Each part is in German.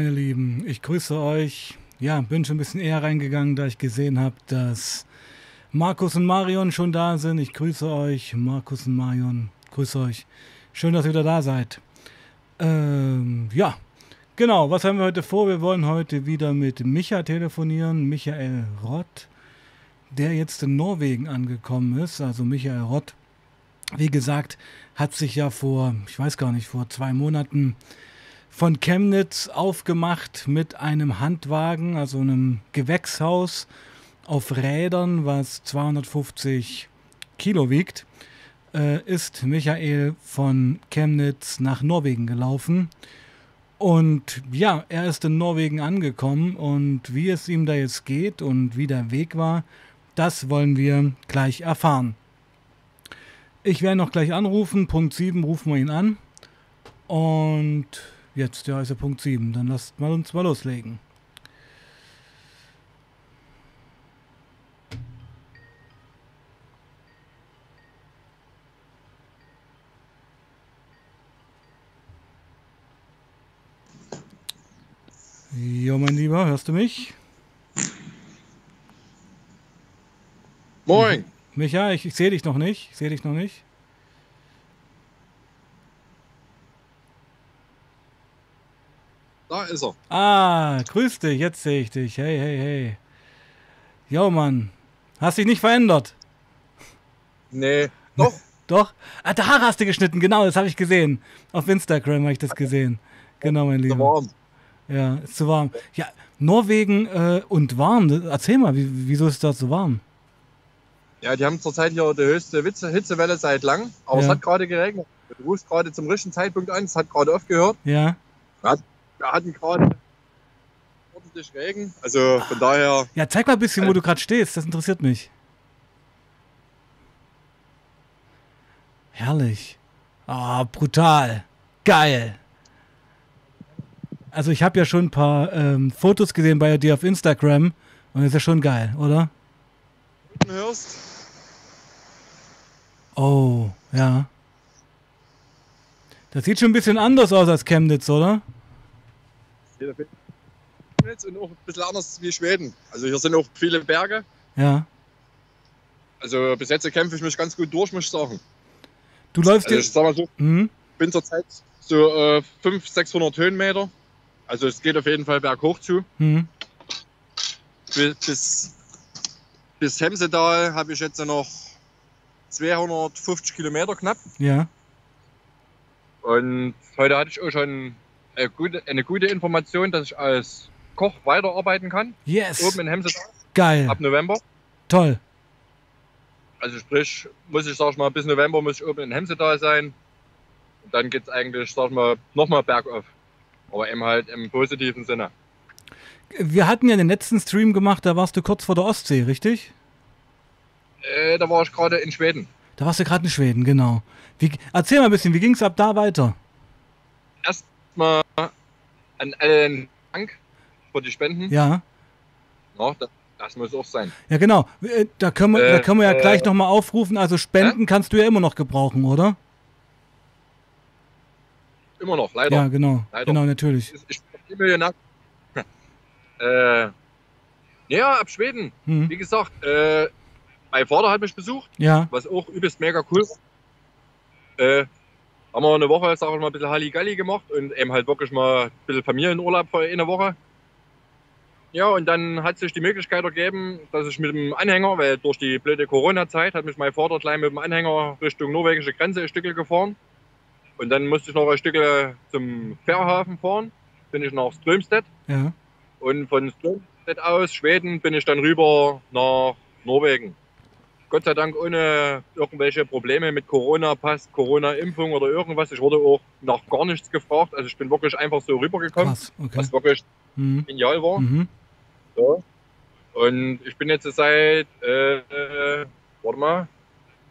meine Lieben, ich grüße euch. Ja, bin schon ein bisschen eher reingegangen, da ich gesehen habe, dass Markus und Marion schon da sind. Ich grüße euch, Markus und Marion, grüße euch. Schön, dass ihr wieder da seid. Ähm, ja, genau, was haben wir heute vor? Wir wollen heute wieder mit Micha telefonieren, Michael Rott, der jetzt in Norwegen angekommen ist. Also Michael Rott, wie gesagt, hat sich ja vor, ich weiß gar nicht, vor zwei Monaten von Chemnitz aufgemacht mit einem Handwagen, also einem Gewächshaus auf Rädern, was 250 Kilo wiegt, äh, ist Michael von Chemnitz nach Norwegen gelaufen. Und ja, er ist in Norwegen angekommen und wie es ihm da jetzt geht und wie der Weg war, das wollen wir gleich erfahren. Ich werde noch gleich anrufen. Punkt 7 rufen wir ihn an. Und Jetzt, ja, ist ja Punkt 7. Dann lasst mal uns mal loslegen. Jo, mein Lieber, hörst du mich? Moin. Micha, ich, ich sehe dich noch nicht. Ich sehe dich noch nicht. Da ist er. Ah, grüß dich, jetzt sehe ich dich. Hey, hey, hey. Jo, Mann. Hast dich nicht verändert? Nee, doch. Doch? Ah, da Haare hast du geschnitten, genau, das habe ich gesehen. Auf Instagram habe ich das gesehen. Genau, mein Lieber. Zu warm. Ja, ist zu warm. Ja, Norwegen äh, und warm. Erzähl mal, wie, wieso ist das so warm? Ja, die haben zurzeit hier die höchste Hitzewelle seit lang, aber ja. es hat gerade geregnet. Du rufst gerade zum richtigen Zeitpunkt an, es hat gerade aufgehört. Ja. Hat wir hatten gerade ordentlich Regen. Also von daher. Ja, zeig mal ein bisschen, wo du gerade stehst. Das interessiert mich. Herrlich. Ah, oh, brutal. Geil. Also ich habe ja schon ein paar ähm, Fotos gesehen bei dir auf Instagram und das ist ja schon geil, oder? Du hörst. Oh, ja. Das sieht schon ein bisschen anders aus als Chemnitz, oder? Und auch ein bisschen anders wie Schweden. Also hier sind auch viele Berge. Ja. Also bis jetzt kämpfe ich mich ganz gut durch, muss ich sagen. Du läufst also ich sag mal so, mhm. bin zurzeit so äh, 500, 600 Höhenmeter. Also es geht auf jeden Fall berghoch zu. Mhm. Bis, bis Hemsedal habe ich jetzt noch 250 Kilometer knapp. Ja. Und heute hatte ich auch schon eine gute, eine gute Information, dass ich als Koch weiterarbeiten kann. Yes. Oben in Hemsedal. Geil. Ab November. Toll. Also sprich, muss ich, sag ich mal, bis November muss ich oben in Hemsedal sein. Und dann geht es eigentlich, sag ich mal, nochmal bergauf. Aber eben halt im positiven Sinne. Wir hatten ja den letzten Stream gemacht, da warst du kurz vor der Ostsee, richtig? Äh, da war ich gerade in Schweden. Da warst du gerade in Schweden, genau. Wie, erzähl mal ein bisschen, wie ging es ab da weiter? Erst erstmal an allen Dank für die Spenden. Ja. ja das, das, muss auch sein. Ja, genau. Äh, da können wir, äh, da können wir ja äh, gleich nochmal aufrufen. Also Spenden äh? kannst du ja immer noch gebrauchen, oder? Immer noch, leider. Ja, genau. Leider. Genau, natürlich. Ich, bin Millionär. äh, ja, ab Schweden. Mhm. Wie gesagt, äh, mein Vater hat mich besucht. Ja. Was auch übelst mega cool war. Haben wir eine Woche, sag ich mal, ein bisschen Halligalli gemacht und eben halt wirklich mal ein bisschen Familienurlaub für eine Woche. Ja, und dann hat sich die Möglichkeit ergeben, dass ich mit dem Anhänger, weil durch die blöde Corona-Zeit hat mich mein Vater gleich mit dem Anhänger Richtung norwegische Grenze ein Stückel gefahren. Und dann musste ich noch ein Stückel zum Fährhafen fahren. Bin ich nach Strömstedt. Ja. Und von Strömstedt aus, Schweden, bin ich dann rüber nach Norwegen. Gott sei Dank ohne irgendwelche Probleme mit Corona-Pass, Corona-Impfung oder irgendwas. Ich wurde auch nach gar nichts gefragt. Also ich bin wirklich einfach so rübergekommen, Krass, okay. was wirklich mhm. genial war. Mhm. So. Und ich bin jetzt seit, äh, warte mal,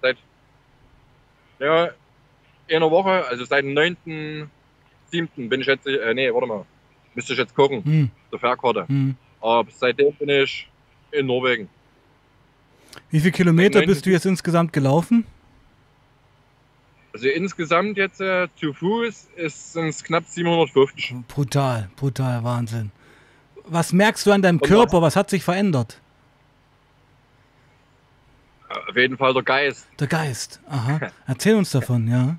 seit ja, einer Woche, also seit dem 9.7. bin ich jetzt, äh, nee, warte mal, müsste ich jetzt gucken, mhm. zur Fährkarte. Mhm. Aber seitdem bin ich in Norwegen. Wie viele Kilometer bist du jetzt insgesamt gelaufen? Also insgesamt jetzt äh, zu Fuß sind es knapp 750. Brutal, brutal, Wahnsinn. Was merkst du an deinem Und Körper? Was hat sich verändert? Auf jeden Fall der Geist. Der Geist. Aha. Erzähl uns davon, ja.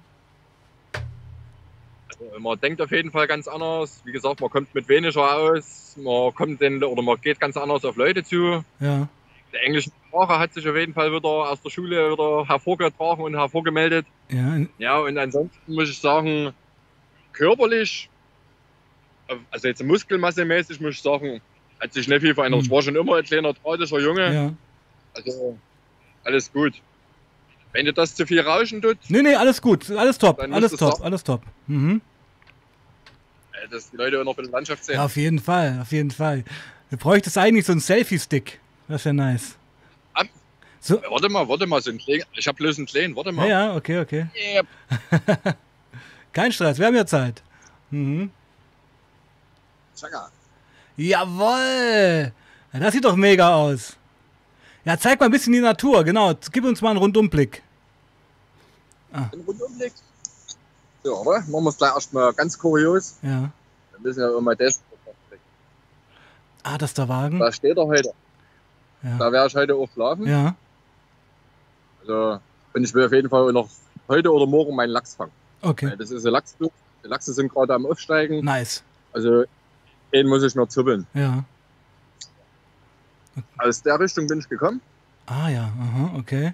Also man denkt auf jeden Fall ganz anders. Wie gesagt, man kommt mit weniger aus. Man kommt denn, oder man geht ganz anders auf Leute zu. Ja. Die englische Sprache hat sich auf jeden Fall wieder aus der Schule wieder hervorgetragen und hervorgemeldet. Ja, Ja, und ansonsten muss ich sagen, körperlich, also jetzt muskelmassemäßig muss ich sagen, hat sich nicht viel verändert. Hm. Ich war schon immer ein kleiner, drahtischer Junge. ja. Also alles gut. Wenn dir das zu viel rauschen tut, Nee, nee, alles gut. Alles top. Alles top. Alles top. Mhm. dass die Leute auch noch ein bisschen Landschaft sehen. Ja, auf jeden Fall. Auf jeden Fall. Du bräuchtest eigentlich so einen Selfie-Stick. Das wäre nice. Ab- So. Warte mal, warte mal, so ich habe bloß einen kleinen, warte Ja, mal. ja, okay, okay. Yep. Kein Stress, wir haben ja Zeit. Mhm. Zacker. Jawoll! Ja, das sieht doch mega aus. Ja, zeig mal ein bisschen die Natur, genau. Gib uns mal einen Rundumblick. Ein Rundumblick. So, oder? Machen wir es gleich erstmal ganz kurios. Ja. Wir müssen ja immer das. Ah, das ist der Wagen. Da steht er heute. Ja. Da werde ich heute auch schlafen. Ja. Also, und ich will auf jeden Fall noch heute oder morgen meinen Lachs fangen. Okay. Weil Das ist ein Lachsflug. Die Lachse sind gerade am Aufsteigen. Nice. Also, den muss ich noch zuppeln. Ja. Aus der Richtung bin ich gekommen. Ah ja, aha, okay.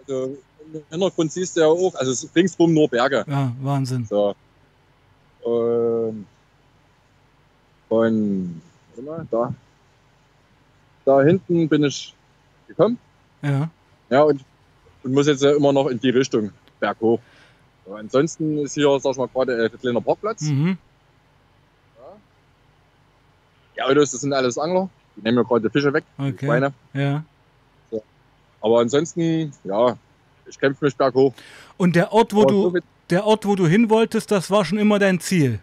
Also, im Hintergrund siehst du ja auch, also ringsrum nur Berge. Ja, Wahnsinn. So. Und mal, da. Da hinten bin ich gekommen. Ja. Ja, und, und muss jetzt ja immer noch in die Richtung berghoch. So, ansonsten ist hier, sag ich mal, gerade ein kleiner Parkplatz. Mhm. Die Autos, das sind alles Angler. Die nehmen ja gerade die Fische weg, die Okay. Schweine. Ja. Aber ansonsten, ja, ich kämpfe mich berghoch. Und der Ort, wo Aber so du, der Ort, wo du hin wolltest, das war schon immer dein Ziel.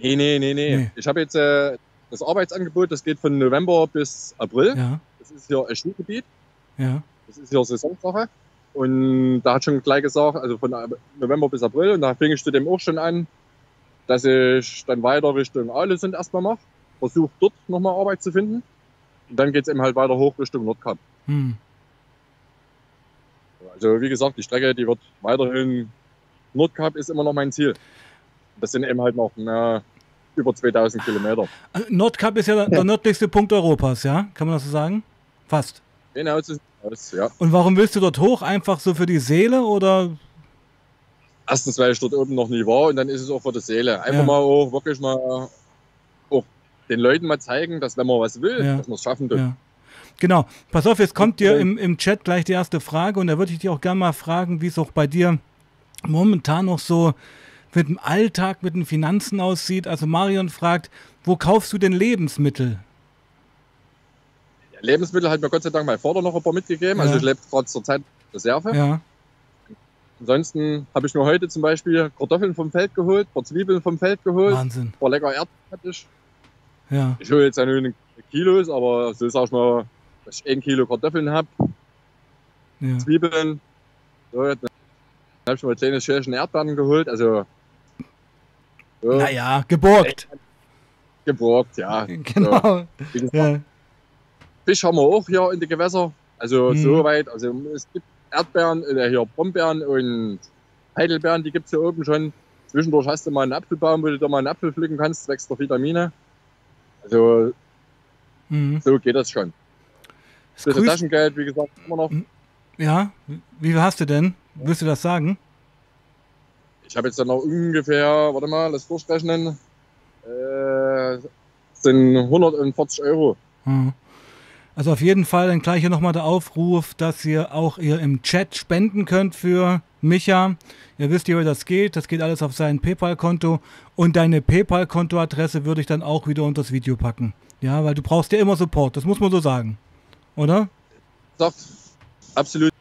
Nee, nee, nee, nee. Nee. Ich habe jetzt äh, das Arbeitsangebot, das geht von November bis April. Ja. Das ist hier ein Skigebiet. Ja. Das ist hier Saisonsache. Und da hat schon gleich gesagt, also von November bis April, und da fing ich zu dem auch schon an, dass ich dann weiter Richtung Ahlesund erstmal mache. Versuche dort nochmal Arbeit zu finden. Und dann geht es eben halt weiter hoch Richtung Nordkap. Hm. Also wie gesagt, die Strecke, die wird weiterhin, Nordkap ist immer noch mein Ziel. Das sind eben halt noch na, über 2000 Kilometer. Äh, Nordkap ist ja der, der nördlichste Punkt Europas, ja? Kann man das so sagen? Fast. Genau, so aus, ja. Und warum willst du dort hoch? Einfach so für die Seele oder? Erstens, weil ich dort oben noch nie war und dann ist es auch für die Seele. Einfach Ja. mal auch wirklich mal auch den Leuten mal zeigen, dass wenn man was will, Ja. dass man es schaffen tut. Ja. Genau. Pass auf, jetzt kommt dir Okay. im, im Chat gleich die erste Frage und da würde ich dich auch gerne mal fragen, wie es auch bei dir momentan noch so mit dem Alltag, mit den Finanzen aussieht. Also Marion fragt, wo kaufst du denn Lebensmittel? Lebensmittel hat mir Gott sei Dank mein Vater noch ein paar mitgegeben. Also Ja. ich lebe gerade zur Zeit Reserve. Ja, Ansonsten habe ich mir heute zum Beispiel Kartoffeln vom Feld geholt, ein paar Zwiebeln vom Feld geholt, Wahnsinn. ein paar lecker Erdbeeren hatte ich. Ja, Ich hole jetzt ja nur Kilos, aber so sag ich mal, dass ich ein Kilo Kartoffeln habe, ja. Zwiebeln. So, dann habe ich mir ein kleines Schälchen Erdbeeren geholt. Also so, Naja, geborgt. geborgt, ja. Genau. Gesagt, Ja. Fisch haben wir auch hier in den Gewässer. Also Mhm. soweit. Also es gibt Erdbeeren, äh, hier Brombeeren und Heidelbeeren, die gibt es hier oben schon. Zwischendurch hast du mal einen Apfelbaum, wo du da mal einen Apfel pflücken kannst, wächst der Vitamine. Also Mhm. so geht das schon. Das Taschengeld, wie gesagt, immer noch. Ja, wie viel hast du denn? Willst du das sagen? Ich habe jetzt dann noch ungefähr, warte mal, lass durchrechnen, äh, sind 140 Euro. Hm. Also auf jeden Fall dann gleich hier nochmal der Aufruf, dass ihr auch ihr im Chat spenden könnt für Micha. Ihr wisst ja, wie das geht. Das geht alles auf sein PayPal-Konto. Und deine PayPal-Kontoadresse würde ich dann auch wieder unter das Video packen. Ja, weil du brauchst ja immer Support. Das muss man so sagen. Oder? Sagt, absolut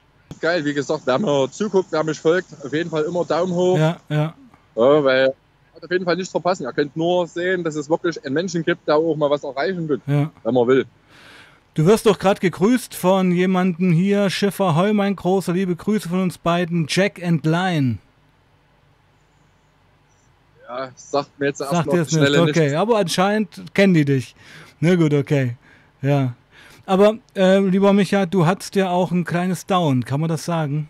geil. Wie gesagt, wer mir zuguckt, wer mich folgt, auf jeden Fall immer Daumen hoch. Ja, ja. Ja, weil auf jeden Fall nichts verpassen. Ihr könnt nur sehen, dass es wirklich einen Menschen gibt, der auch mal was erreichen will, Ja. wenn man will. Du wirst doch gerade gegrüßt von jemandem hier, Schiffer Heu, mein großer, liebe Grüße von uns beiden, Jack and Line. Ja, sagt mir jetzt Sagt dir es nicht, okay, aber anscheinend kennen die dich. Na gut, okay, ja. Aber, äh, lieber Micha, du hattest ja auch ein kleines Down, kann man das sagen?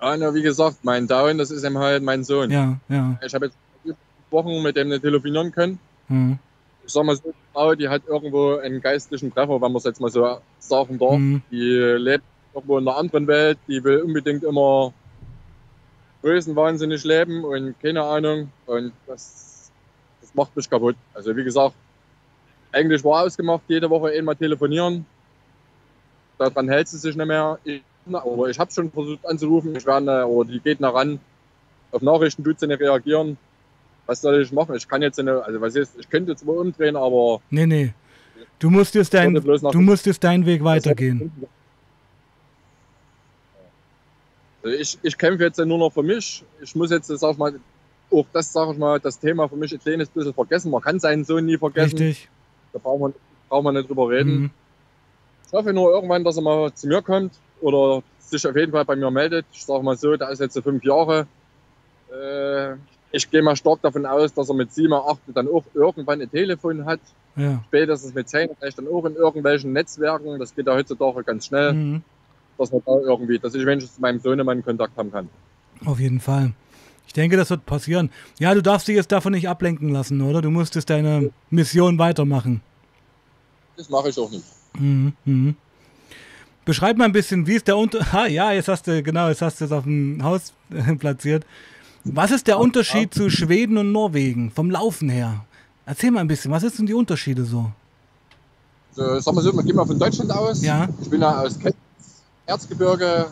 Ja, na, wie gesagt, mein Down, das ist eben halt mein Sohn. Ja, ja. Ich habe jetzt Wochen mit dem nicht telefonieren können. Mhm. Ich sag mal so, Frau, die hat irgendwo einen geistlichen Treffer, wenn man es jetzt mal so sagen darf. Mhm. Die lebt irgendwo in einer anderen Welt, die will unbedingt immer größenwahnsinnig leben und keine Ahnung. Und das, das macht mich kaputt. Also wie gesagt, eigentlich war ausgemacht, jede Woche einmal telefonieren. Daran hält sie sich nicht mehr. Ich, aber ich habe schon versucht anzurufen. Ich werde, oder die geht nach ran. Auf Nachrichten tut sie nicht reagieren. Was soll ich machen? Ich kann jetzt eine, also was ist, ich könnte zwar umdrehen, aber. Nee, nee. Du musst jetzt, dein, du musst jetzt deinen Weg weitergehen. Also ich, ich kämpfe jetzt nur noch für mich. Ich muss jetzt, sag ich mal, auch das, sage ich mal, das Thema für mich ein kleines bisschen vergessen. Man kann seinen Sohn nie vergessen. Richtig. Da braucht man, braucht man nicht drüber reden. Mhm. Ich hoffe nur irgendwann, dass er mal zu mir kommt oder sich auf jeden Fall bei mir meldet. Ich sage mal so, der ist jetzt so fünf Jahre. Äh, ich gehe mal stark davon aus, dass er mit sieben, acht dann auch irgendwann ein Telefon hat. Ja. Spätestens mit zehn vielleicht dann auch in irgendwelchen Netzwerken. Das geht ja heutzutage ganz schnell. Mhm. Dass man da irgendwie, dass ich wenigstens zu meinem Sohnemann Kontakt haben kann. Auf jeden Fall. Ich denke, das wird passieren. Ja, du darfst dich jetzt davon nicht ablenken lassen, oder? Du musstest deine Mission weitermachen. Das mache ich auch nicht. Mhm, mhm. Beschreib mal ein bisschen, wie ist der Unterschied. Ah, ja, jetzt hast du, genau, jetzt hast du es auf dem Haus platziert. Was ist der Unterschied zu Schweden und Norwegen vom Laufen her? Erzähl mal ein bisschen, was sind die Unterschiede so? So, sagen wir so, wir gehen mal von Deutschland aus. Ja. Ich bin ja aus Erzgebirge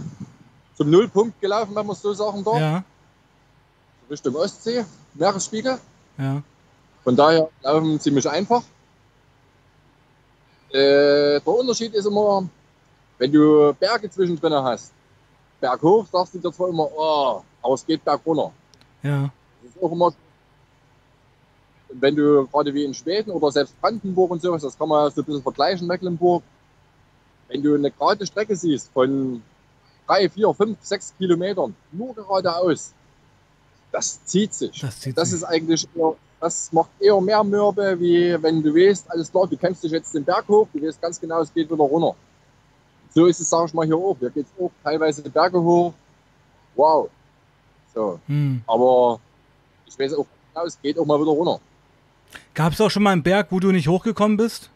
zum Nullpunkt gelaufen, wenn man es so sagen darf. Ja. Richtung Ostsee, Meeresspiegel. Ja. Von daher laufen ziemlich einfach. Äh, der Unterschied ist immer, wenn du Berge zwischendrin hast, berghoch sagst du dir zwar immer, oh, aber es geht berg runter. Ja. Das ist auch immer, wenn du gerade wie in Schweden oder selbst Brandenburg und sowas, das kann man so ein bisschen vergleichen, Mecklenburg, wenn du eine gerade Strecke siehst von drei, vier, fünf, sechs Kilometern, nur geradeaus, das zieht sich. Das, zieht das sich. ist eigentlich eher, das macht eher mehr Mürbe, wie wenn du weißt, alles klar, du kämpfst dich jetzt den Berg hoch, du weißt ganz genau, es geht wieder runter. So ist es, sag ich mal, hier auch. Hier geht es auch teilweise die Berge hoch. Wow. So. Hm. Aber ich weiß auch genau, es geht auch mal wieder runter. Gab es auch schon mal einen Berg, wo du nicht hochgekommen bist?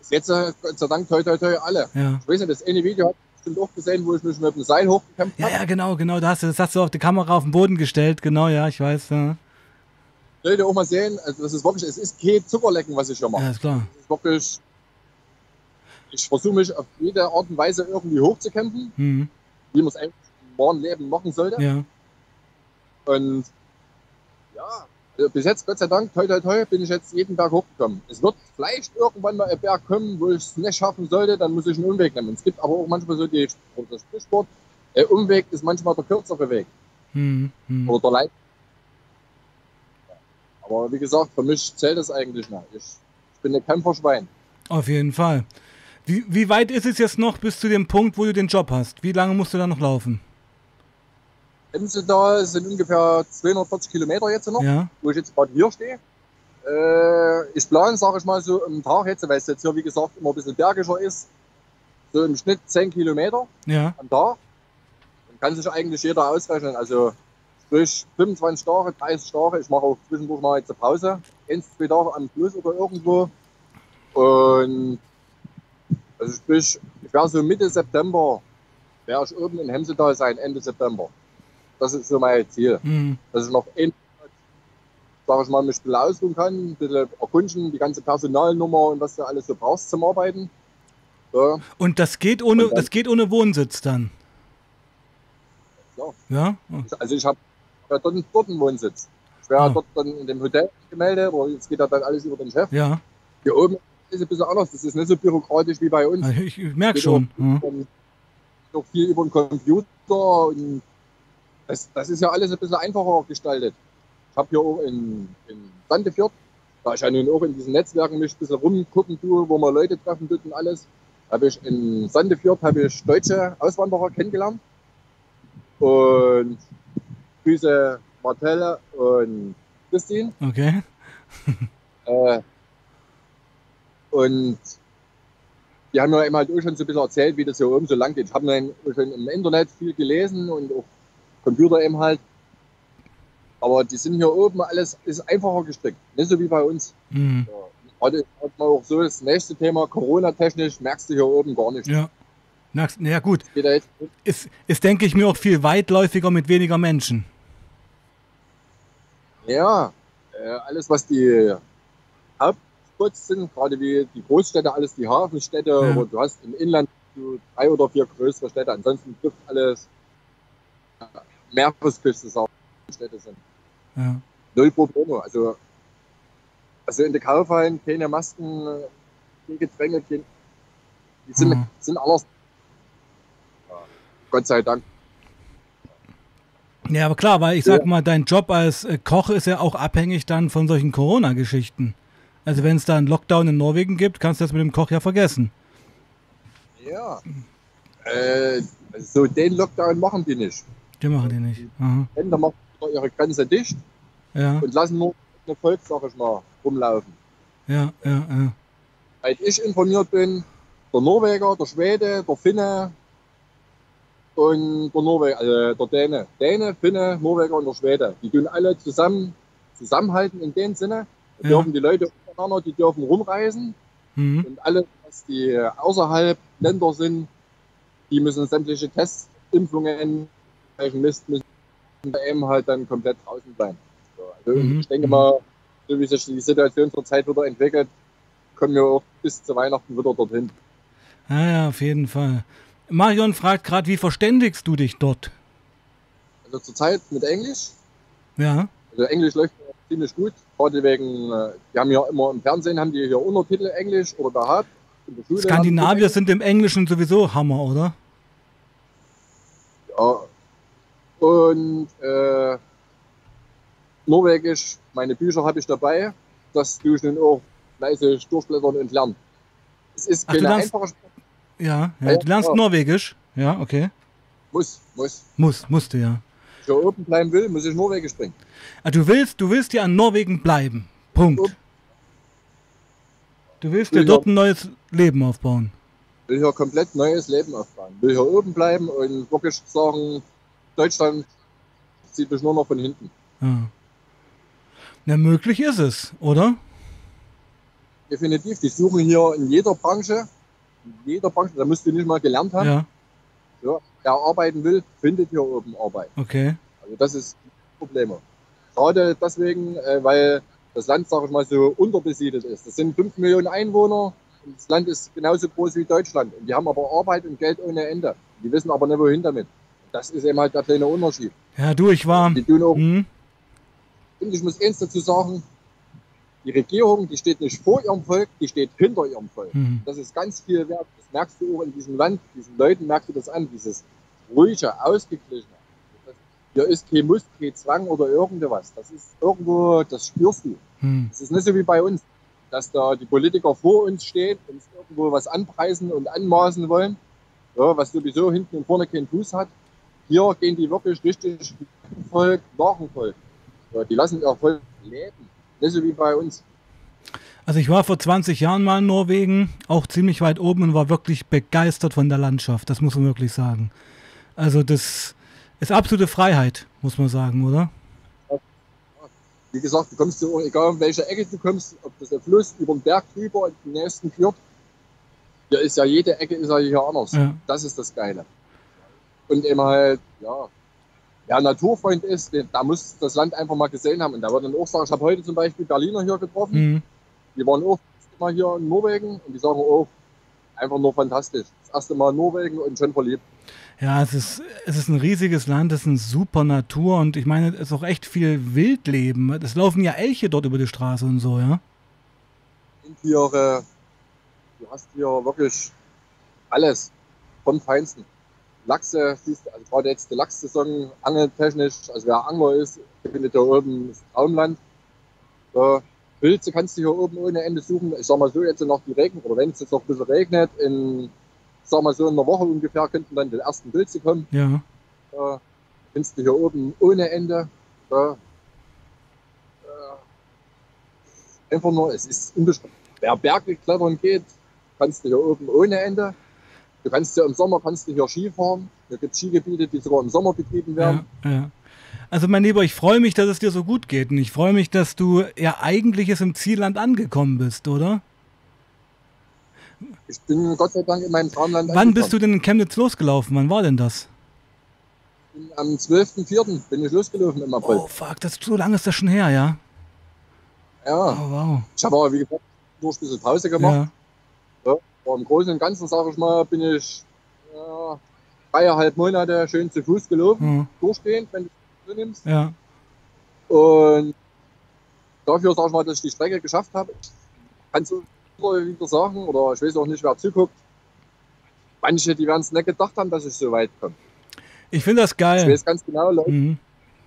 Bis jetzt, äh, Gott sei Dank, toi, toi, toi, alle. Ja. Ich weiß nicht, das eine Video hat bestimmt auch gesehen, wo ich mich mit dem Seil hochgekämpft habe. Ja, ja, genau, genau. Das hast, du, das hast du auf die Kamera auf den Boden gestellt. Genau, ja, ich weiß. Ja. Leute auch mal sehen, also das ist wirklich, es ist kein Zuckerlecken, was ich hier mache. Ja, ist klar. Es ist wirklich, ich versuche mich auf jede Art und Weise irgendwie hochzukämpfen, mhm. wie man es eigentlich im Leben machen sollte. Ja. Und ja, bis jetzt, Gott sei Dank, toi, toi, toi, bin ich jetzt jeden Berg hochgekommen. Es wird vielleicht irgendwann mal ein Berg kommen, wo ich es nicht schaffen sollte, dann muss ich einen Umweg nehmen. Es gibt aber auch manchmal so die, das Sprichwort, der Umweg ist manchmal der kürzere Weg. Mhm. Mhm. Oder der Leit. Aber wie gesagt, für mich zählt das eigentlich nicht. Ich, ich bin ein Kämpferschwein. Auf jeden Fall. Wie, wie weit ist es jetzt noch bis zu dem Punkt, wo du den Job hast? Wie lange musst du da noch laufen? Emsendal sind ungefähr 240 Kilometer jetzt noch, Ja. wo ich jetzt gerade hier stehe. Äh, ich plane, sage ich mal, so am Tag jetzt, weil es jetzt hier, wie gesagt, immer ein bisschen bergischer ist, so im Schnitt 10 Kilometer Ja. am Tag. Dann kann sich eigentlich jeder ausrechnen. Also sprich 25 Tage, 30 Tage. Ich mache auch zwischendurch mal jetzt eine Pause. Eins, zwei Tage am Fluss oder irgendwo. Und also sprich, ich werde so Mitte September, werde ich oben in Hemsedal sein, Ende September. Das ist so mein Ziel. Mhm. Dass ich noch ein, sag ich mal, mich ein bisschen ausruhen kann, ein bisschen erkunden, die ganze Personalnummer und was du alles so brauchst zum Arbeiten. So, Und das geht ohne, dann- das geht ohne Wohnsitz dann. klar. Ja? Oh. Also ich habe ja dort, dort einen Wohnsitz. Ich wäre Ah. dort dann in dem Hotel gemeldet, aber jetzt geht ja dann alles über den Chef. Ja. Hier oben ist es ein bisschen anders. Das ist nicht so byrokratisch wie bei uns. Ich, ich merke schon. auch, ähm, Auch viel über den Computer und das, das ist ja alles ein bisschen einfacher gestaltet. Ich habe hier auch in, in Sandefjord da ich ja nun auch in diesen Netzwerken mich ein bisschen rumgucken tue, wo man Leute treffen tut und alles, habe ich in Sandefjord habe ich deutsche Auswanderer kennengelernt. Und Grüße Martelle und Christine. Okay. Äh, und die haben mir eben halt auch schon so ein bisschen erzählt, wie das hier oben so lang geht. Ich habe schon im Internet viel gelesen und auch Computer eben halt. Aber die sind hier oben alles ist einfacher gestrickt. Nicht so wie bei uns. Mhm. Ja. Heute hat man auch so das nächste Thema, Corona-technisch, merkst du hier oben gar nicht. Ja. Na ja, gut. Ist, ist, denke ich mir, auch viel weitläufiger mit weniger Menschen. Ja, äh, alles was die Hauptspots sind, gerade wie die Großstädte, alles die Hafenstädte, Ja. aber du hast im Inland drei oder vier größere Städte, ansonsten trifft alles äh, Meeresküste, sagen Städte sind. Ja. Null Probleme. Also, also in der Kaufhallen keine Masken, äh, kein Getränke, kein, die sind, Mhm. sind anders. Ja, Gott sei Dank. Ja, aber klar, weil ich sag mal, dein Job als äh, Koch ist ja auch abhängig dann von solchen Corona-Geschichten. Also wenn es da einen Lockdown in Norwegen gibt, kannst du das mit dem Koch ja vergessen. Ja. Äh, so den Lockdown machen die nicht. Die machen die nicht. Aha. Wenn, dann machen die ihre Grenze dicht Ja, und lassen nur eine Volk, sag ich mal, rumlaufen. ja, ja, ja. Seit ich informiert bin, der Norweger, der Schwede, der Finne und der Norweger, also der Däne. Däne, Finne, Norweger und der Schwede. Die tun alle zusammen zusammenhalten in dem Sinne. Da Ja. dürfen die Leute untereinander, die dürfen rumreisen Mhm. und alle, was die außerhalb Länder sind, die müssen sämtliche Testimpfungen, Mist müssen eben halt dann komplett draußen bleiben. So, also Mhm. ich denke mal, so wie sich die Situation zurzeit wieder entwickelt, kommen wir auch bis zu Weihnachten wieder dorthin. Ja, ja, auf jeden Fall. Marion fragt gerade, wie verständigst du dich dort? Also zurzeit mit Englisch. Ja, Also Englisch läuft ziemlich gut. Gerade wegen, äh, die haben ja immer im Fernsehen haben die hier Untertitel Englisch oder gehabt. Skandinavier sind im Englischen sowieso Hammer, oder? Ja. Und äh, Norwegisch, meine Bücher habe ich dabei. Das tue ich nun auch fleißig durchblättern und lernen. Es ist Ach, keine lernst- einfache Sprache. Ja, ja. Du lernst ja. Norwegisch. Ja, okay. Muss, muss. Muss, musste ja. Wenn ich hier oben bleiben will, muss ich Norwegisch sprechen. Ah, du willst, du willst ja an Norwegen bleiben. Punkt. Du willst dir Ja. dort ein neues Leben aufbauen. will hier komplett neues Leben aufbauen. Will hier oben bleiben und wirklich sagen, Deutschland zieht mich nur noch von hinten. Ja. Na, möglich ist es, oder? Definitiv. Die suchen hier in jeder Branche, in jeder Branche, da musst du nicht mal gelernt haben. Ja, Ja, wer arbeiten will, findet hier oben Arbeit. okay. Also das ist ein Problem. Gerade deswegen, äh, weil das Land, sag ich mal, so unterbesiedelt ist. Das sind 5 Millionen Einwohner das Land ist genauso groß wie Deutschland. Und die haben aber Arbeit und Geld ohne Ende. Die wissen aber nicht, wohin damit. Das ist eben halt der kleine Unterschied. Ja, du, ich war. Die tun auch Hm, Und ich muss eins dazu sagen, die Regierung, die steht nicht vor ihrem Volk, die steht hinter ihrem Volk. hm, Das ist ganz viel wert. Das merkst du auch in diesem Land, diesen Leuten merkst du das an, dieses ruhige, ausgeglichene. Das- Hier ist kein Muss, kein Zwang oder irgendwas. Das ist irgendwo, das spürst du. hm. Es ist nicht so wie bei uns, dass da die Politiker vor uns stehen, uns irgendwo was anpreisen und anmaßen wollen, ja, was sowieso hinten und vorne keinen Fuß hat. Hier gehen die wirklich richtig Volk Volk. Ja, die lassen ihr Volk leben. Nicht so wie bei uns. Also ich war vor 20 Jahren mal in Norwegen, auch ziemlich weit oben und war wirklich begeistert von der Landschaft, das muss man wirklich sagen. Also das ist absolute Freiheit, muss man sagen, oder? Wie gesagt, du kommst so, egal in welche Ecke du kommst, ob das der Fluss über den Berg drüber und den nächsten führt. Hier ist ja jede Ecke ist ja hier anders. Ja. Das ist das Geile. Und eben halt, ja, wer Naturfreund ist, der, der muss das Land einfach mal gesehen haben. Und da wird dann auch sagen, ich habe heute zum Beispiel Berliner hier getroffen. Hm. Die waren auch Mal hier in Norwegen und die sagen auch, einfach nur fantastisch. Das erste Mal in Norwegen und schon verliebt. Ja, es ist, es ist ein riesiges Land, es ist eine super Natur und ich meine, es ist auch echt viel Wildleben. Es laufen ja Elche dort über die Straße und so, ja? Und hier, äh, du hast hier wirklich alles vom Feinsten. Lachse, siehst also gerade jetzt die Lachssaison, angeltechnisch, also wer Angler ist, findet hier oben das Traumland. So, Pilze kannst du hier oben ohne Ende suchen. Ich sag mal so, jetzt noch die Regen, oder wenn es jetzt noch ein bisschen regnet, in, sag mal so in einer Woche ungefähr könnten dann die ersten Pilze kommen. Ja. Äh, findest du hier oben ohne Ende. Äh, einfach nur, es ist unbeschreiblich. Wer Berge klettern geht, kannst du hier oben ohne Ende. Du kannst ja im Sommer kannst du hier Ski fahren. Hier gibt es Skigebiete, die sogar im Sommer betrieben werden. Ja, ja. Also mein Lieber, ich freue mich, dass es dir so gut geht und ich freue mich, dass du ja eigentlich jetzt im Zielland angekommen bist, oder? Ich bin Gott sei Dank in meinem Traumland Wann angekommen. bist du denn in Chemnitz losgelaufen? Wann war denn das? Am 12.04. bin ich losgelaufen im April. Oh fuck, das, so lange ist das schon her, ja? Ja. Oh, wow. Ich habe aber, wie gesagt, nur ein bisschen Pause gemacht. Ja. Ja. Im Großen und Ganzen, sage ich mal, bin ich ja, dreieinhalb Monate schön zu Fuß gelaufen, ja. durchgehend, wenn du es nimmst. Ja. Und dafür sage ich mal, dass ich die Strecke geschafft habe. Kannst du wieder sagen, oder ich weiß auch nicht, wer zuguckt. Manche, die werden es nicht gedacht haben, dass ich so weit komme. Ich finde das geil. Ich weiß ganz genau, Leute, mhm.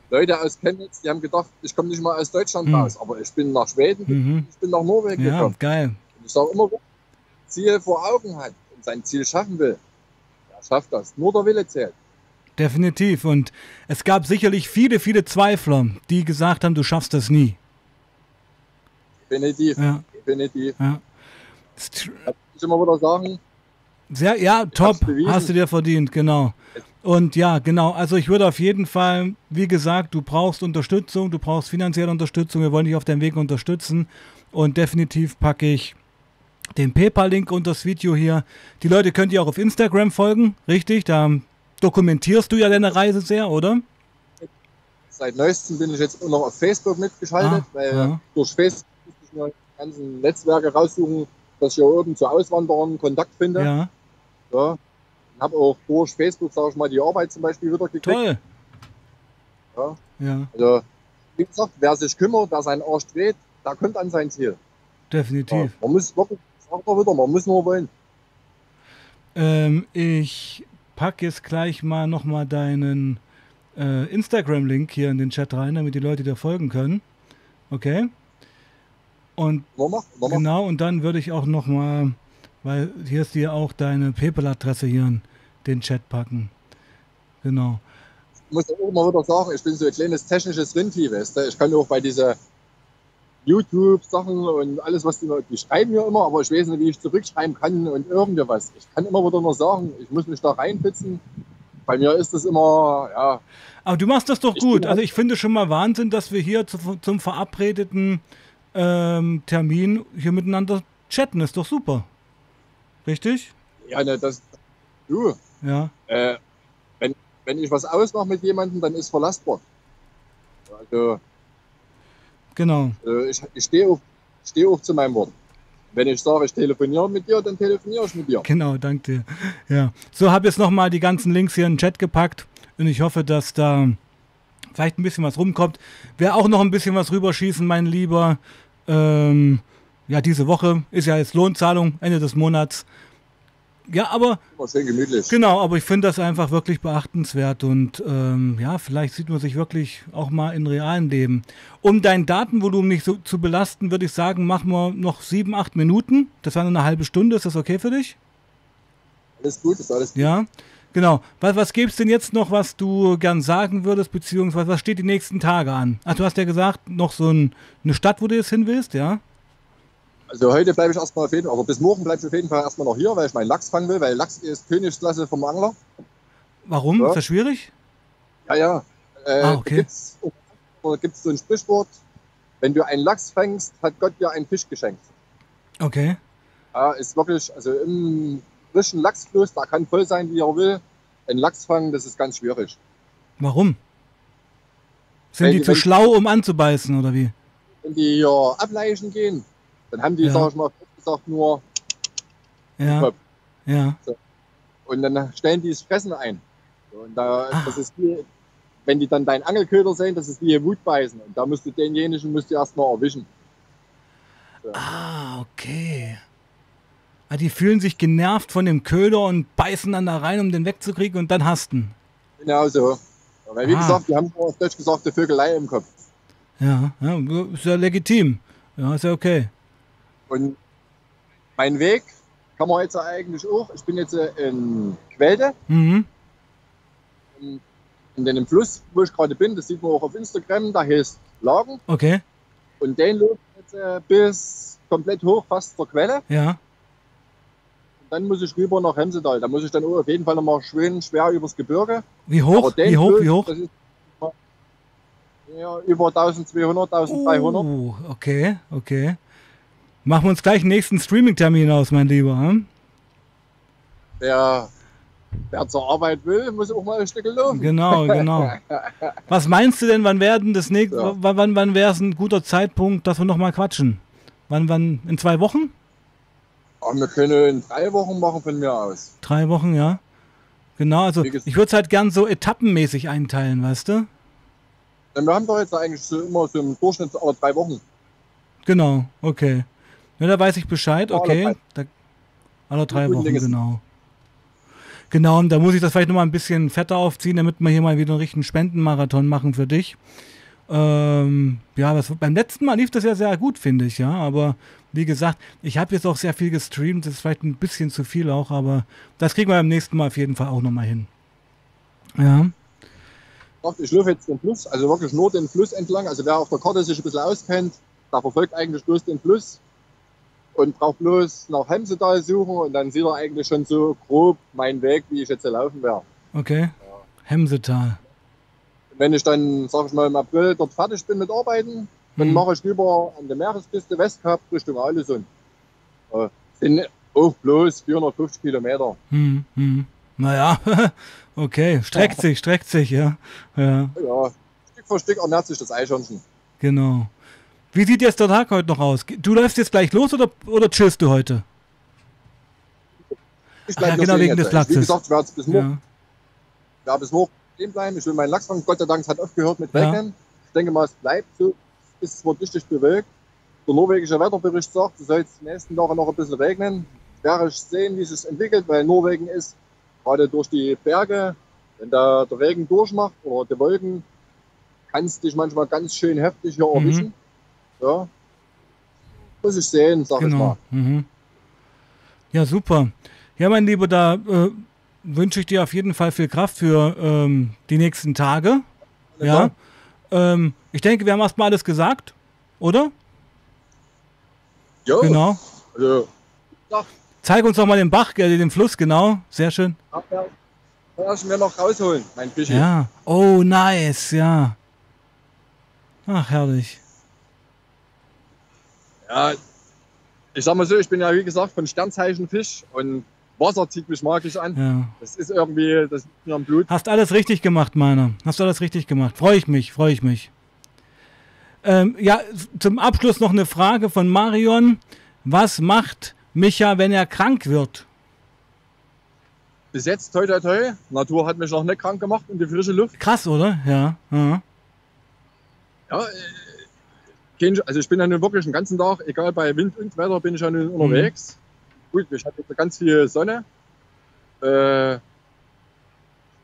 Leute aus Chemnitz, die haben gedacht, ich komme nicht mal aus Deutschland mhm. raus, aber ich bin nach Schweden, mhm. ich bin nach Norwegen ja, gekommen. geil. Und ich sage immer, Ziel vor Augen hat und sein Ziel schaffen will, der schafft das. Nur der Wille zählt. Definitiv. Und es gab sicherlich viele, viele Zweifler, die gesagt haben, du schaffst das nie. Definitiv. Ja. Definitiv. Ja. Ich immer wieder sagen. Sehr, ja, top. Hast du dir verdient, genau. Und ja, genau. Also ich würde auf jeden Fall, wie gesagt, du brauchst Unterstützung, du brauchst finanzielle Unterstützung. Wir wollen dich auf deinem Weg unterstützen. Und definitiv packe ich den PayPal-Link unter das Video hier. Die Leute könnt ihr auch auf Instagram folgen, richtig? Da dokumentierst du ja deine Reise sehr, oder? Seit neuestem bin ich jetzt auch noch auf Facebook mitgeschaltet, ah, weil ja. durch Facebook muss ich mir die ganzen Netzwerke raussuchen, dass ich hier oben zu Auswanderern Kontakt finde. Ja. ja habe auch durch Facebook, sage ich mal, die Arbeit zum Beispiel wieder gekriegt. Toll. Ja. ja. Also, wie gesagt, wer sich kümmert, wer seinen Arsch dreht, der kommt an sein Ziel. Definitiv. Ja, man muss wirklich, sag mal wieder, man muss nur wollen. Ähm, ich packe jetzt gleich mal nochmal deinen äh, Instagram-Link hier in den Chat rein, damit die Leute dir folgen können. Okay? Und Mama, Mama. genau, und dann würde ich auch nochmal weil hier ist dir auch deine PayPal-Adresse hier in den Chat packen. Genau. Ich muss auch mal wieder sagen, ich bin so ein kleines technisches Rindvieh, weißt du? Ich kann auch bei dieser YouTube-Sachen und alles, was die, die schreiben mir immer, aber ich weiß nicht, wie ich zurückschreiben kann und irgendwas. Ich kann immer wieder nur sagen, ich muss mich da reinpitzen. Bei mir ist das immer, ja. Aber du machst das doch gut. Also ich finde schon mal Wahnsinn, dass wir hier zu, zum verabredeten ähm, Termin hier miteinander chatten. Ist doch super. Richtig? Ja, ne, das. Du. Ja. Äh, wenn, wenn ich was ausmache mit jemandem, dann ist verlastbar. Also. Genau. Äh, ich ich stehe auch, steh auch zu meinem Wort. Wenn ich sage, ich telefoniere mit dir, dann telefoniere ich mit dir. Genau, danke dir. Ja. So habe jetzt nochmal die ganzen Links hier in den Chat gepackt und ich hoffe, dass da vielleicht ein bisschen was rumkommt. Wer auch noch ein bisschen was rüberschießen, mein Lieber. Ähm, ja, diese Woche ist ja jetzt Lohnzahlung, Ende des Monats. Ja, aber. Schön gemütlich. Genau, aber ich finde das einfach wirklich beachtenswert und ähm, ja, vielleicht sieht man sich wirklich auch mal in realen Leben. Um dein Datenvolumen nicht so zu belasten, würde ich sagen, machen wir noch sieben, acht Minuten. Das war eine halbe Stunde. Ist das okay für dich? Alles gut, ist alles gut. Ja, genau. Was, was gäbe es denn jetzt noch, was du gern sagen würdest, beziehungsweise was steht die nächsten Tage an? Ach, du hast ja gesagt, noch so ein, eine Stadt, wo du jetzt hin willst, ja? Also heute bleibe ich erstmal auf jeden Fall, aber bis morgen bleibe ich auf jeden Fall erstmal noch hier, weil ich meinen Lachs fangen will, weil Lachs ist Königsklasse vom Angler. Warum? Ja. Ist das schwierig? Ja, ja. Äh, ah, okay. Gibt es so ein Sprichwort, wenn du einen Lachs fängst, hat Gott dir einen Fisch geschenkt. Okay. Ja, ist wirklich, also im frischen Lachsfluss, da kann voll sein, wie er will. Ein Lachs fangen, das ist ganz schwierig. Warum? Sind die, die zu schlau, um anzubeißen, oder wie? Wenn die hier ableichen gehen, dann haben die, ja. sag ich mal, gesagt, nur ja. Kopf. Ja. So. Und dann stellen die das Fressen ein. So, und da, ah. das ist wie, wenn die dann deinen Angelköder sehen, das ist wie Wutbeißen. Und da musst du denjenigen musst du erstmal erwischen. So. Ah, okay. Ah, die fühlen sich genervt von dem Köder und beißen dann da rein, um den wegzukriegen und dann hasten. Genau so. Weil, wie ah. gesagt, die haben auf Deutsch gesagt, die Vögelei im Kopf. Ja, ja, ist ja legitim. Ja, ist ja okay. Und mein Weg kann man jetzt eigentlich auch. Ich bin jetzt äh, in Quelde, Mhm. in, in dem Fluss, wo ich gerade bin. Das sieht man auch auf Instagram. Da heißt Lagen. Okay. Und den läuft jetzt äh, bis komplett hoch, fast zur Quelle. Ja. Und dann muss ich rüber nach Hemsedal. Da muss ich dann auf jeden Fall nochmal schön schwer übers Gebirge. Wie hoch? Wie hoch? Fluss, Wie hoch? Das ist ja, über 1200, 1300. Oh, okay, okay. Machen wir uns gleich einen nächsten Streaming-Termin aus, mein Lieber. Hm? Wer, wer zur Arbeit will, muss auch mal ein Stück laufen. Genau, genau. Was meinst du denn, wann werden das nächste, Ja. wann, wann, wäre es ein guter Zeitpunkt, dass wir nochmal quatschen? Wann, wann, in zwei Wochen? Aber wir können in drei Wochen machen von mir aus. Drei Wochen, ja. Genau, also ich würde es halt gern so etappenmäßig einteilen, weißt du? Denn wir haben doch jetzt eigentlich so immer so im Durchschnitt aber drei Wochen. Genau, okay. Ja, da weiß ich Bescheid, okay. Da, alle drei Wochen, genau. Genau, und da muss ich das vielleicht nochmal ein bisschen fetter aufziehen, damit wir hier mal wieder einen richtigen Spendenmarathon machen für dich. Ähm, ja, das, beim letzten Mal lief das ja sehr gut, finde ich, ja. Aber wie gesagt, ich habe jetzt auch sehr viel gestreamt, das ist vielleicht ein bisschen zu viel auch, aber das kriegen wir beim nächsten Mal auf jeden Fall auch nochmal hin. Ja, Ich laufe jetzt den Fluss, also wirklich nur den Fluss entlang. Also wer auf der Karte sich ein bisschen auskennt, der verfolgt eigentlich bloß den Fluss und braucht bloß nach Hemsedal suchen und dann sieht er eigentlich schon so grob meinen Weg, wie ich jetzt hier laufen werde. okay. Hemsetal. Wenn ich dann, sag ich mal, im April dort fertig bin mit Arbeiten, dann Mhm. mache ich rüber an der Meeresküste Westkap Richtung Alesund. Äh, sind auch bloß 450 Kilometer. Hm, hm. Naja, okay, streckt sich, streckt sich, ja. Ja, Ja, Stück für Stück ernährt sich das Eichhörnchen. genau. Wie sieht jetzt der Tag heute noch aus? Du läufst jetzt gleich los oder, oder chillst du heute? Ich Ach ja, genau, wegen des Wie Lachses. gesagt, ich werde bis morgen Ja. ja, bis morgen stehen bleiben. Ich will meinen Lachs fangen. Gott sei Dank, es hat aufgehört mit Ja. Regnen. Ich denke mal, es bleibt so. Es ist zwar richtig bewölkt. Der norwegische Wetterbericht sagt, es soll jetzt die nächsten Tage noch ein bisschen regnen. Werde ich sehen, wie es sich entwickelt, weil Norwegen ist gerade durch die Berge, wenn da der Regen durchmacht oder die Wolken, kann es dich manchmal ganz schön heftig hier Mhm. Ja. Muss ich sehen, sag ich Genau. mal. Mhm. Ja, super. Ja, mein Lieber, da äh, wünsche ich dir auf jeden Fall viel Kraft für ähm, die nächsten Tage. Ja. Ähm, ich denke, wir haben erstmal alles gesagt, oder? Jo, Genau. Also, ja, Zeig uns doch mal den Bach, äh, den Fluss, genau. Sehr schön. da darf ich mir noch rausholen, mein Fischi. Ja. Oh, nice, ja. Ach, herrlich. Ja, ich sag mal so, ich bin ja wie gesagt von Sternzeichen Fisch und Wasser zieht mich magisch an. Ja. Das ist irgendwie, das liegt mir am Blut. Hast alles richtig gemacht, meiner. Hast du alles richtig gemacht. Freue ich mich, freue ich mich. Ähm, ja, zum Abschluss noch eine Frage von Marion. Was macht Micha, wenn er krank wird? Bis jetzt, toi toi toi, Natur hat mich noch nicht krank gemacht und die frische Luft. Krass, oder? Ja. ja. Ja, äh, also ich bin ja nun wirklich den ganzen Tag, egal bei Wind und Wetter, bin ich ja nun unterwegs. Gut, ich hatte jetzt ganz viel Sonne. Äh, wer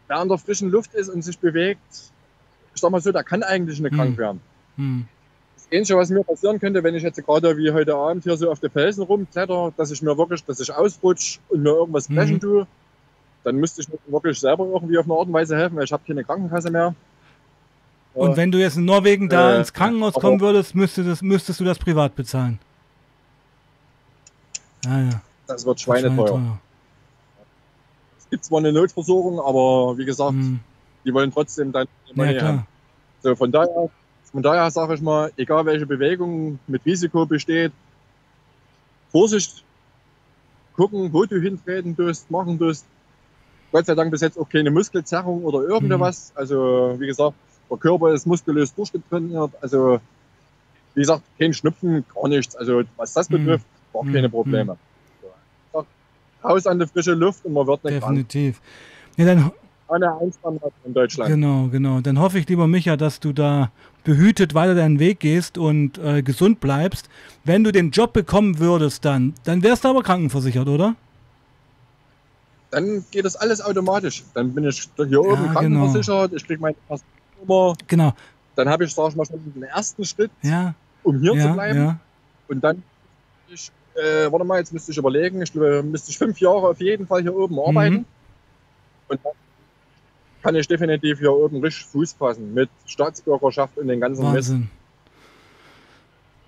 an der frischen Luft ist und sich bewegt, ich sag mal so, der kann eigentlich nicht Mhm. krank werden. Hm. Das Einzige, was mir passieren könnte, wenn ich jetzt gerade wie heute Abend hier so auf den Felsen rumkletter, dass ich mir wirklich, dass ich ausrutsche und mir irgendwas Mhm. brechen tue, dann müsste ich mir wirklich selber irgendwie auf eine Art und Weise helfen, weil ich habe keine Krankenkasse mehr. Und wenn du jetzt in Norwegen da Äh, ins Krankenhaus kommen würdest, müsstest, das, müsstest du das privat bezahlen. Ja, ja. das wird schweineteuer. Es gibt zwar eine Notversorgung, aber wie gesagt, Hm. die wollen trotzdem die Ja, haben. So, von daher, von daher sage ich mal, egal welche Bewegung mit Risiko besteht, Vorsicht, gucken, wo du hintreten tust, machen tust. Gott sei Dank bis jetzt auch keine Muskelzerrung oder irgendwas. Also, wie gesagt, der Körper ist muskulös durchgetrainiert. Also, wie gesagt, kein Schnupfen, gar nichts. Also, was das Mhm. betrifft, war Mhm. keine Probleme. So, Raus an die frische Luft und man wird nicht. Definitiv. Ja, dann Eine Einstandard in Deutschland. Genau, genau. Dann hoffe ich, lieber Micha, dass du da behütet weiter deinen Weg gehst und äh, gesund bleibst. Wenn du den Job bekommen würdest, dann, dann wärst du aber krankenversichert, oder? dann geht das alles automatisch. Dann bin ich hier oben genau. krankenversichert, ich kriege meine Nummer, Genau. dann habe ich, sag ich mal, schon den ersten Schritt, Ja, um hier ja, zu bleiben. ja. Und dann, ich, äh, warte mal, jetzt müsste ich überlegen, ich müsste ich fünf Jahre auf jeden Fall hier oben arbeiten. Mhm. Und dann kann ich definitiv hier oben richtig Fuß fassen mit Staatsbürgerschaft und den ganzen Mist. Wahnsinn.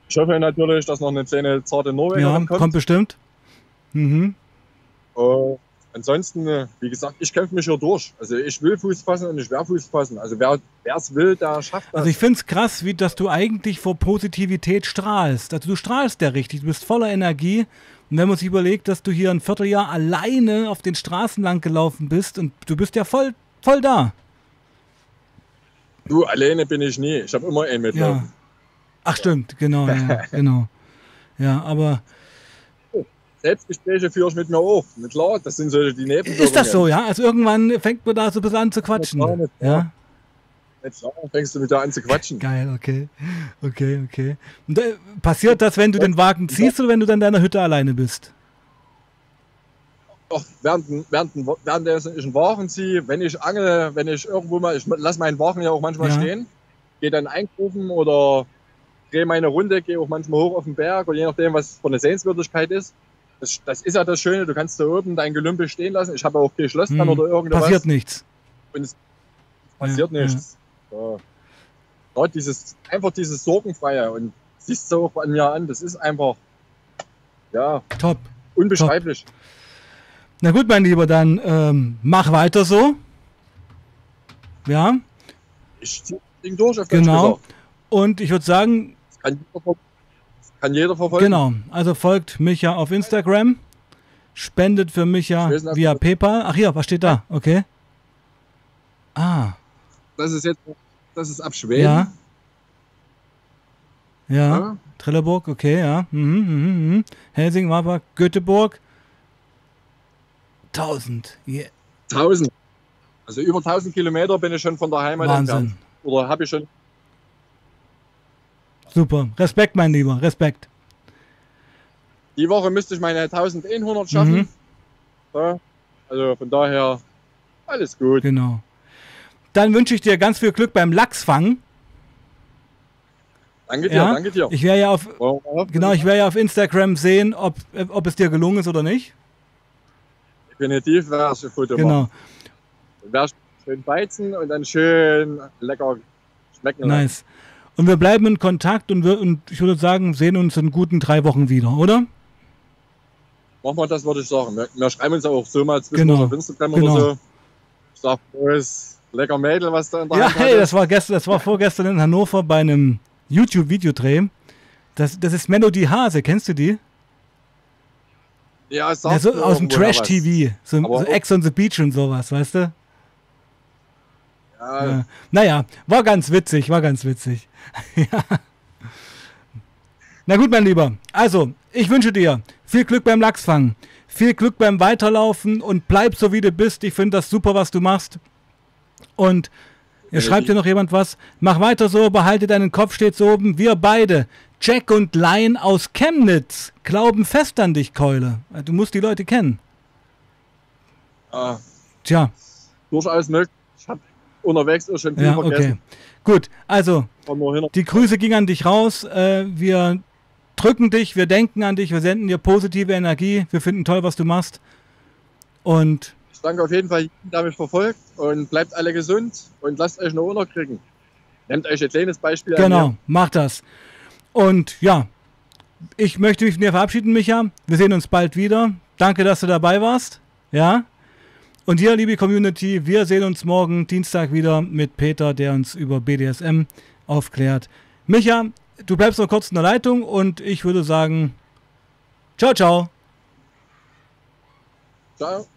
Ich hoffe natürlich, dass noch eine kleine zarte Ja, Norwegerin kommt. kommt. bestimmt. Mhm. Äh, ansonsten, äh, wie gesagt, ich kämpfe mich hier durch. Also ich will Fuß fassen und ich werde Fuß fassen. Also wer es will, der schafft das. Also ich finde es krass, wie dass du eigentlich vor Positivität strahlst. Also du strahlst ja richtig, du bist voller Energie. Und wenn man sich überlegt, dass du hier ein Vierteljahr alleine auf den Straßen lang gelaufen bist und du bist ja voll, voll da. du, alleine bin ich nie. Ich habe immer einen Ja. mitlaufen. Ach stimmt, genau, ja, genau. Ja, aber Selbstgespräche führe ich mit mir auf. Mit klar, das sind so die Nebenwirkungen. ist das so, ja? Also irgendwann fängt man da so ein bisschen an zu quatschen. Ja, klar, Ja, Nicht klar, fängst du mit da an zu quatschen. geil, okay. Okay, okay. Und, äh, passiert das, wenn du den Wagen ziehst oder wenn du dann in deiner Hütte alleine bist? Auch während, während, während ich einen Wagen ziehe, wenn ich angel, wenn ich irgendwo mal, ich lasse meinen Wagen ja auch manchmal Ja. stehen, gehe dann einkaufen oder drehe meine Runde, gehe auch manchmal hoch auf den Berg oder je nachdem, was für eine Sehenswürdigkeit ist. Das, das ist ja das Schöne, du kannst da oben dein Gelümpe stehen lassen. Ich habe auch kein Schloss dran Hm, oder irgendwas. Passiert nichts. Und es passiert Ja, nichts. Ja. Gerade dieses, einfach dieses Sorgenfreie und siehst du auch an mir an, das ist einfach, ja, Top. unbeschreiblich. Na gut, mein Lieber, dann ähm, mach weiter so. Ja, Ich zieh das Ding durch, auf genau. Und ich würde sagen, kann jeder, verfolgen. genau, also folgt Micha auf Instagram, spendet für Micha nicht, via PayPal. Ach ja, was steht da? Okay. Ah, Das ist jetzt, das ist ab Schweden. ja. Ja, Ja. Trelleborg, okay, ja. Mhm, mhm, mhm. Helsing, Marburg, Göteborg. 1000. Yeah. 1000. Also über 1000 Kilometer bin ich schon von der Heimat Wahnsinn. entfernt. Oder habe ich schon. Super. Respekt, mein Lieber, Respekt. Die Woche müsste ich meine 1100 schaffen. Mhm. Ja. Also von daher alles gut. Genau. Dann wünsche ich dir ganz viel Glück beim Lachsfangen. Danke dir, Ja, danke dir. Ich werde ja auf, genau, ich werde ja auf Instagram sehen, ob, ob es dir gelungen ist oder nicht. Definitiv wäre es ein Foto Genau. machen. Wäre schön beizen und dann schön lecker schmecken. lassen. Und wir bleiben in Kontakt und, wir, und ich würde sagen, sehen uns in guten drei Wochen wieder, oder? Machen wir das, würde ich sagen. Wir, wir schreiben uns auch so mal zwischen Genau. auf Instagram Genau. oder so. Ich sag, wo ist lecker Mädel, was da in der Ja, Hand hey, das war gestern, das war vorgestern in Hannover bei einem YouTube-Videodreh. Das, das ist Melody Hase, kennst du die? Ja, es Ja, so aus dem. Trash-TV. So, so Ex on the Beach und sowas, weißt du? Ja, Ja. Naja, war ganz witzig, war ganz witzig. ja. Na gut, mein Lieber. Also, ich wünsche dir viel Glück beim Lachsfangen, viel Glück beim Weiterlaufen und bleib so wie du bist. Ich finde das super, was du machst. Und Ja, schreibt dir noch jemand was. Mach weiter so, behalte deinen Kopf stets oben. Wir beide, Jack und Lion aus Chemnitz, glauben fest an dich, Keule. Du musst die Leute kennen. ja, Tja, durchaus möglich. Ich habe unterwegs auch schon viel ja, okay. vergessen. Gut, also nur. Die Grüße gingen an dich raus. Äh, wir drücken dich, wir denken an dich, wir senden dir positive Energie. Wir finden toll, was du machst. Und Ich danke auf jeden Fall der mich verfolgt und bleibt alle gesund und lasst euch noch unterkriegen. Nehmt euch ein kleines Beispiel genau, mir. mach das. Und ja, ich möchte mich von dir verabschieden, Micha. Wir sehen uns bald wieder. Danke, dass du dabei warst. Ja. Und hier, liebe Community, wir sehen uns morgen Dienstag wieder mit Peter, der uns über BDSM aufklärt. Micha, du bleibst noch kurz in der Leitung und ich würde sagen, ciao, ciao. Ciao.